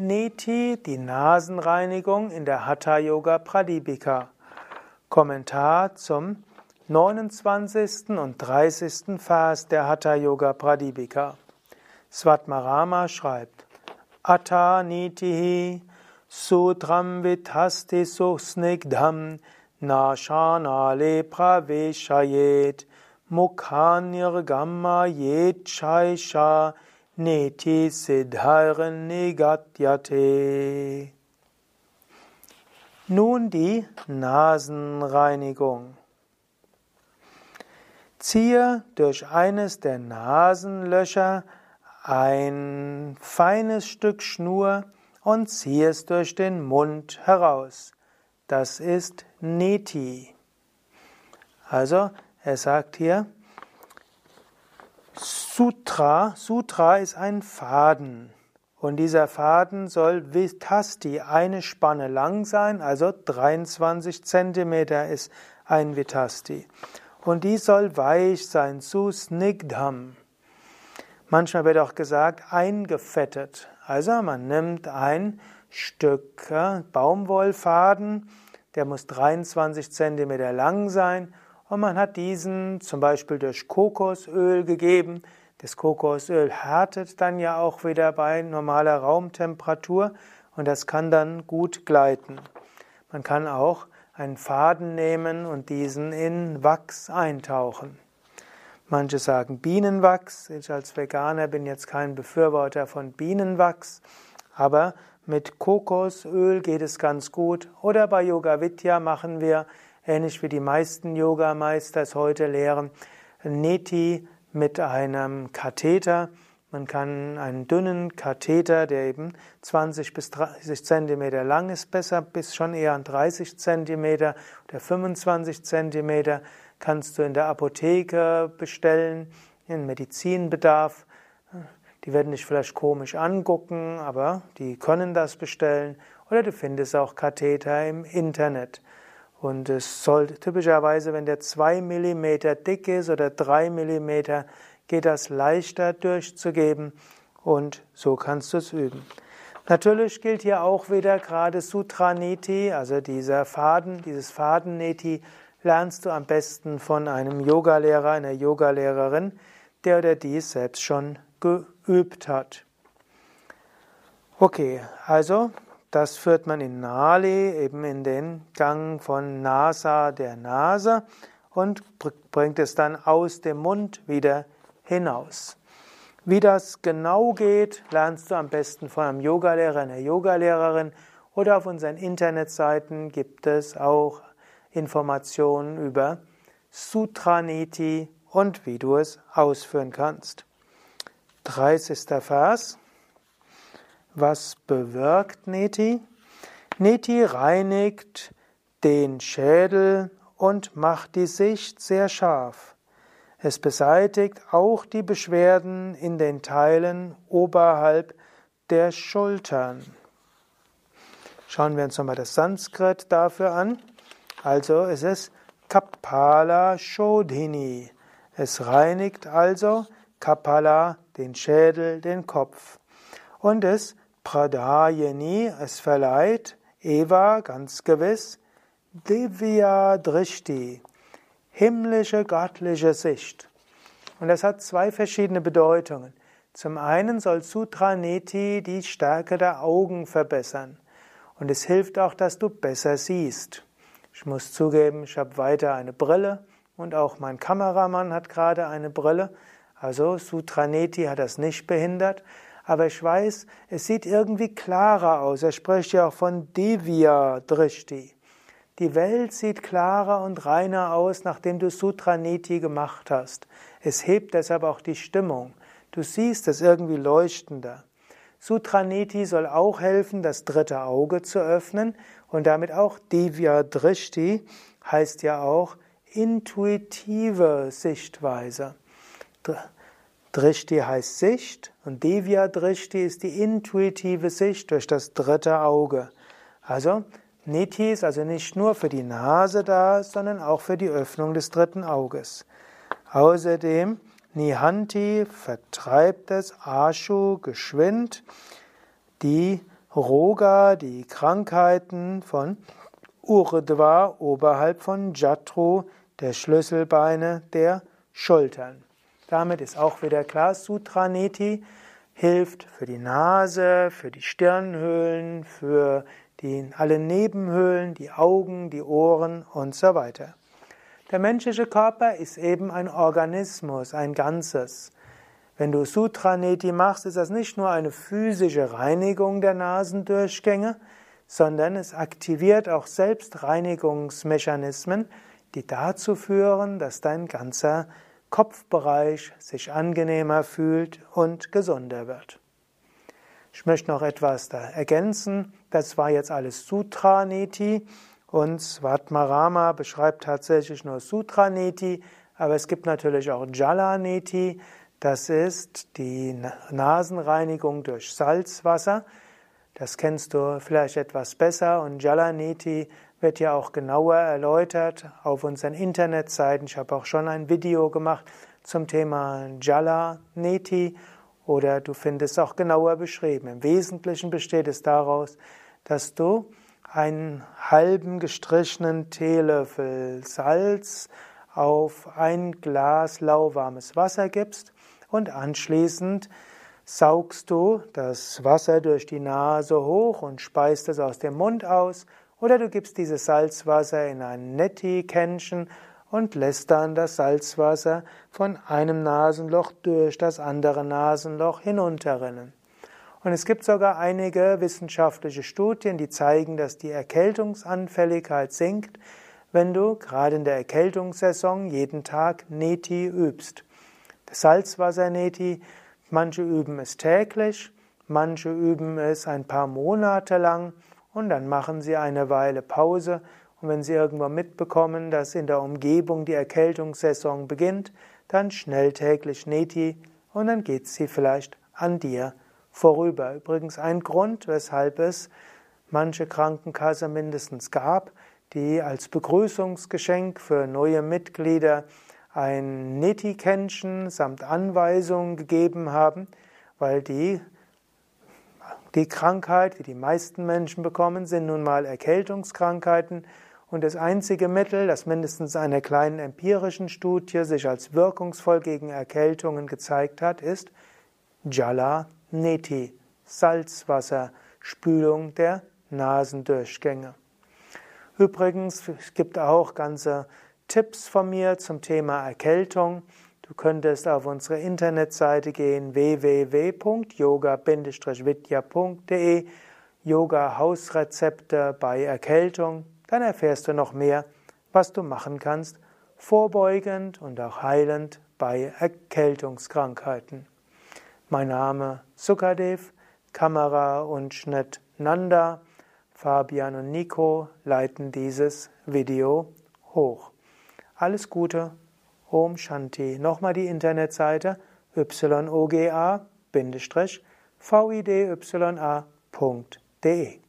Neti, die Nasenreinigung in der Hatha Yoga Pradipika. Kommentar zum 29. und 30. Vers der Hatha Yoga Pradipika. Svatmarama schreibt: Atta nitihi sutram vitasti susnigdham nashanale praveshayet mukhanirgamma yetchaisha Neti Siddharen Negatyate. Nun die Nasenreinigung. Ziehe durch eines der Nasenlöcher ein feines Stück Schnur und ziehe es durch den Mund heraus. Das ist Neti. Also, er sagt hier, Sutra, Sutra ist ein Faden. Und dieser Faden soll Vitasti eine Spanne lang sein, also 23 Zentimeter ist ein Vitasti. Und die soll weich sein, zu Snigdham. Manchmal wird auch gesagt, eingefettet. Also man nimmt ein Stück Baumwollfaden, der muss 23 Zentimeter lang sein und man hat diesen zum Beispiel durch Kokosöl gegeben. Das Kokosöl härtet dann ja auch wieder bei normaler Raumtemperatur und das kann dann gut gleiten. Man kann auch einen Faden nehmen und diesen in Wachs eintauchen. Manche sagen Bienenwachs. Ich als Veganer bin jetzt kein Befürworter von Bienenwachs, aber mit Kokosöl geht es ganz gut. Oder bei Yoga Vidya machen wir ähnlich wie die meisten Yogameister es heute lehren, Neti mit einem Katheter. Man kann einen dünnen Katheter, der eben 20 bis 30 Zentimeter lang ist, besser bis schon eher an 30 Zentimeter oder 25 Zentimeter, kannst du in der Apotheke bestellen, in Medizinbedarf. Die werden dich vielleicht komisch angucken, aber die können das bestellen. Oder du findest auch Katheter im Internet. Und es soll typischerweise, wenn der zwei Millimeter dick ist oder drei Millimeter, geht das leichter durchzugeben und so kannst du es üben. Natürlich gilt hier auch wieder gerade Sutraneti, also dieser Faden, dieses Fadenneti lernst du am besten von einem Yogalehrer, einer Yogalehrerin, der oder die es selbst schon geübt hat. Okay, also das führt man in Nali, eben in den Gang von Nasa der Nase und bringt es dann aus dem Mund wieder hinaus. Wie das genau geht, lernst du am besten von einem Yogalehrer, einer Yogalehrerin oder auf unseren Internetseiten gibt es auch Informationen über Sutraniti und wie du es ausführen kannst. 30. Vers. Was bewirkt Neti? Neti reinigt den Schädel und macht die Sicht sehr scharf. Es beseitigt auch die Beschwerden in den Teilen oberhalb der Schultern. Schauen wir uns nochmal das Sanskrit dafür an. Also es ist Kapala Shodhini. Es reinigt also Kapala, den Schädel, den Kopf. Und es Pradayani, es verleiht, Eva, ganz gewiss, Divya Drishti, himmlische, göttliche Sicht. Und das hat zwei verschiedene Bedeutungen. Zum einen soll Sutra Neti die Stärke der Augen verbessern. Und es hilft auch, dass du besser siehst. Ich muss zugeben, ich habe weiter eine Brille und auch mein Kameramann hat gerade eine Brille. Also Sutra Neti hat das nicht behindert aber ich weiß, es sieht irgendwie klarer aus. Er spricht ja auch von Divya Drishti. Die Welt sieht klarer und reiner aus, nachdem du Sutra Niti gemacht hast. Es hebt deshalb auch die Stimmung. Du siehst es irgendwie leuchtender. Sutra Niti soll auch helfen, das dritte Auge zu öffnen und damit auch Divya Drishti heißt ja auch intuitive Sichtweise. Drishti heißt Sicht und Divya Drishti ist die intuitive Sicht durch das dritte Auge. Also Niti ist also nicht nur für die Nase da, sondern auch für die Öffnung des dritten Auges. Außerdem Nihanti vertreibt es Ashu geschwind, die Roga, die Krankheiten von Urdhva oberhalb von Jatru, der Schlüsselbeine der Schultern. Damit ist auch wieder klar, Sutraneti hilft für die Nase, für die Stirnhöhlen, für die, alle Nebenhöhlen, die Augen, die Ohren und so weiter. Der menschliche Körper ist eben ein Organismus, ein Ganzes. Wenn du Sutraneti machst, ist das nicht nur eine physische Reinigung der Nasendurchgänge, sondern es aktiviert auch Selbstreinigungsmechanismen, die dazu führen, dass dein ganzer Kopfbereich sich angenehmer fühlt und gesunder wird. Ich möchte noch etwas da ergänzen. Das war jetzt alles Sutraneti und Svatmarama beschreibt tatsächlich nur Sutraneti, aber es gibt natürlich auch Jalaneti. Das ist die Nasenreinigung durch Salzwasser. Das kennst du vielleicht etwas besser und Jalaneti wird ja auch genauer erläutert auf unseren Internetseiten. Ich habe auch schon ein Video gemacht zum Thema Jalaneti oder du findest auch genauer beschrieben. Im Wesentlichen besteht es daraus, dass du einen halben gestrichenen Teelöffel Salz auf ein Glas lauwarmes Wasser gibst und anschließend saugst du das Wasser durch die Nase hoch und speist es aus dem Mund aus oder du gibst dieses Salzwasser in ein Neti-Kännchen und lässt dann das Salzwasser von einem Nasenloch durch das andere Nasenloch hinunterrinnen. Und es gibt sogar einige wissenschaftliche Studien, die zeigen, dass die Erkältungsanfälligkeit sinkt, wenn du gerade in der Erkältungssaison jeden Tag Neti übst. Salzwasser-Neti, manche üben es täglich, manche üben es ein paar Monate lang und dann machen sie eine Weile Pause und wenn sie irgendwann mitbekommen, dass in der Umgebung die Erkältungssaison beginnt, dann schnell täglich Neti und dann geht sie vielleicht an dir vorüber. Übrigens ein Grund, weshalb es manche Krankenkasse mindestens gab, die als Begrüßungsgeschenk für neue Mitglieder ein Neti-Kännchen samt Anweisungen gegeben haben, weil die, die Krankheit, die die meisten Menschen bekommen, sind nun mal Erkältungskrankheiten und das einzige Mittel, das mindestens einer kleinen empirischen Studie sich als wirkungsvoll gegen Erkältungen gezeigt hat, ist Jala Neti, Salzwasserspülung der Nasendurchgänge. Übrigens, es gibt auch ganze Tipps von mir zum Thema Erkältung. Du könntest auf unsere Internetseite gehen www.yoga-vidya.de Yoga Hausrezepte bei Erkältung. Dann erfährst du noch mehr, was du machen kannst, vorbeugend und auch heilend bei Erkältungskrankheiten. Mein Name Sukadev, Kamera und Schnitt Nanda, Fabian und Nico leiten dieses Video hoch. Alles Gute, Om Shanti. Nochmal die Internetseite yoga-vidya.de